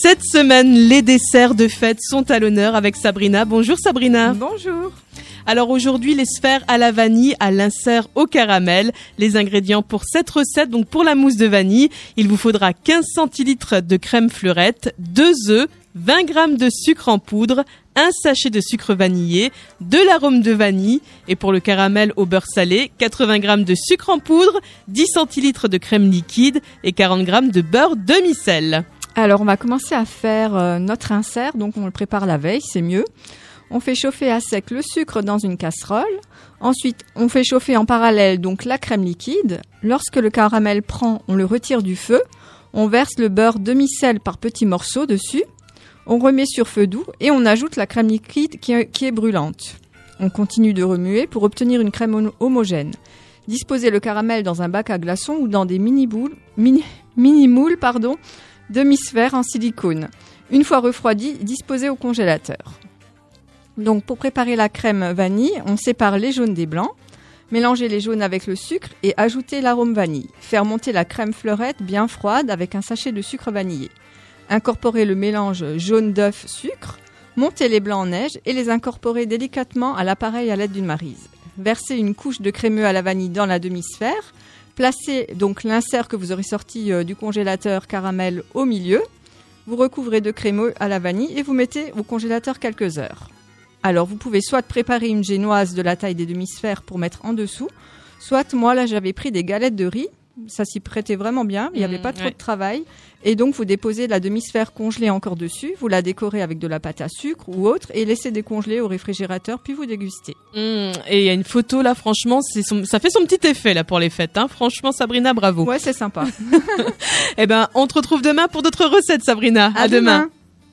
Cette semaine, les desserts de fête sont à l'honneur avec Sabrina. Bonjour Sabrina. Bonjour. Alors aujourd'hui, les sphères à la vanille, à l'insert au caramel. Les ingrédients pour cette recette, donc pour la mousse de vanille, il vous faudra 15 centilitres de crème fleurette, 2 œufs, 20 g de sucre en poudre, un sachet de sucre vanillé, de l'arôme de vanille et pour le caramel au beurre salé, 80 g de sucre en poudre, 10 centilitres de crème liquide et 40 g de beurre demi-sel. Alors on va commencer à faire euh, notre insert, donc on le prépare la veille, c'est mieux. On fait chauffer à sec le sucre dans une casserole. Ensuite, on fait chauffer en parallèle donc la crème liquide. Lorsque le caramel prend, on le retire du feu. On verse le beurre demi-sel par petits morceaux dessus. On remet sur feu doux et on ajoute la crème liquide qui est, brûlante. On continue de remuer pour obtenir une crème homogène. Disposez le caramel dans un bac à glaçons ou dans des mini-boules, mini, mini-moules, pardon, demi-sphères en silicone. Une fois refroidi, disposez au congélateur. Donc pour préparer la crème vanille, on sépare les jaunes des blancs. Mélangez les jaunes avec le sucre et ajoutez l'arôme vanille. Faire monter la crème fleurette bien froide avec un sachet de sucre vanillé. Incorporez le mélange jaune d'œuf sucre. Montez les blancs en neige et les incorporez délicatement à l'appareil à l'aide d'une marise. Versez une couche de crémeux à la vanille dans la demi-sphère. Placez donc l'insert que vous aurez sorti euh, du congélateur caramel au milieu. Vous recouvrez de crémeux à la vanille et vous mettez au congélateur quelques heures. Alors vous pouvez soit préparer une génoise de la taille des demi-sphères pour mettre en dessous, soit moi là j'avais pris des galettes de riz, ça s'y prêtait vraiment bien, il n'y avait mmh, pas trop de travail. Et donc vous déposez la demi-sphère congelée encore dessus, vous la décorez avec de la pâte à sucre ou autre et laissez décongeler au réfrigérateur puis vous dégustez. Mmh, et il y a une photo là, franchement, ça fait son petit effet là pour les fêtes. Hein. Franchement, Sabrina, bravo. Ouais, c'est sympa. eh ben, on te retrouve demain pour d'autres recettes, Sabrina. À, demain.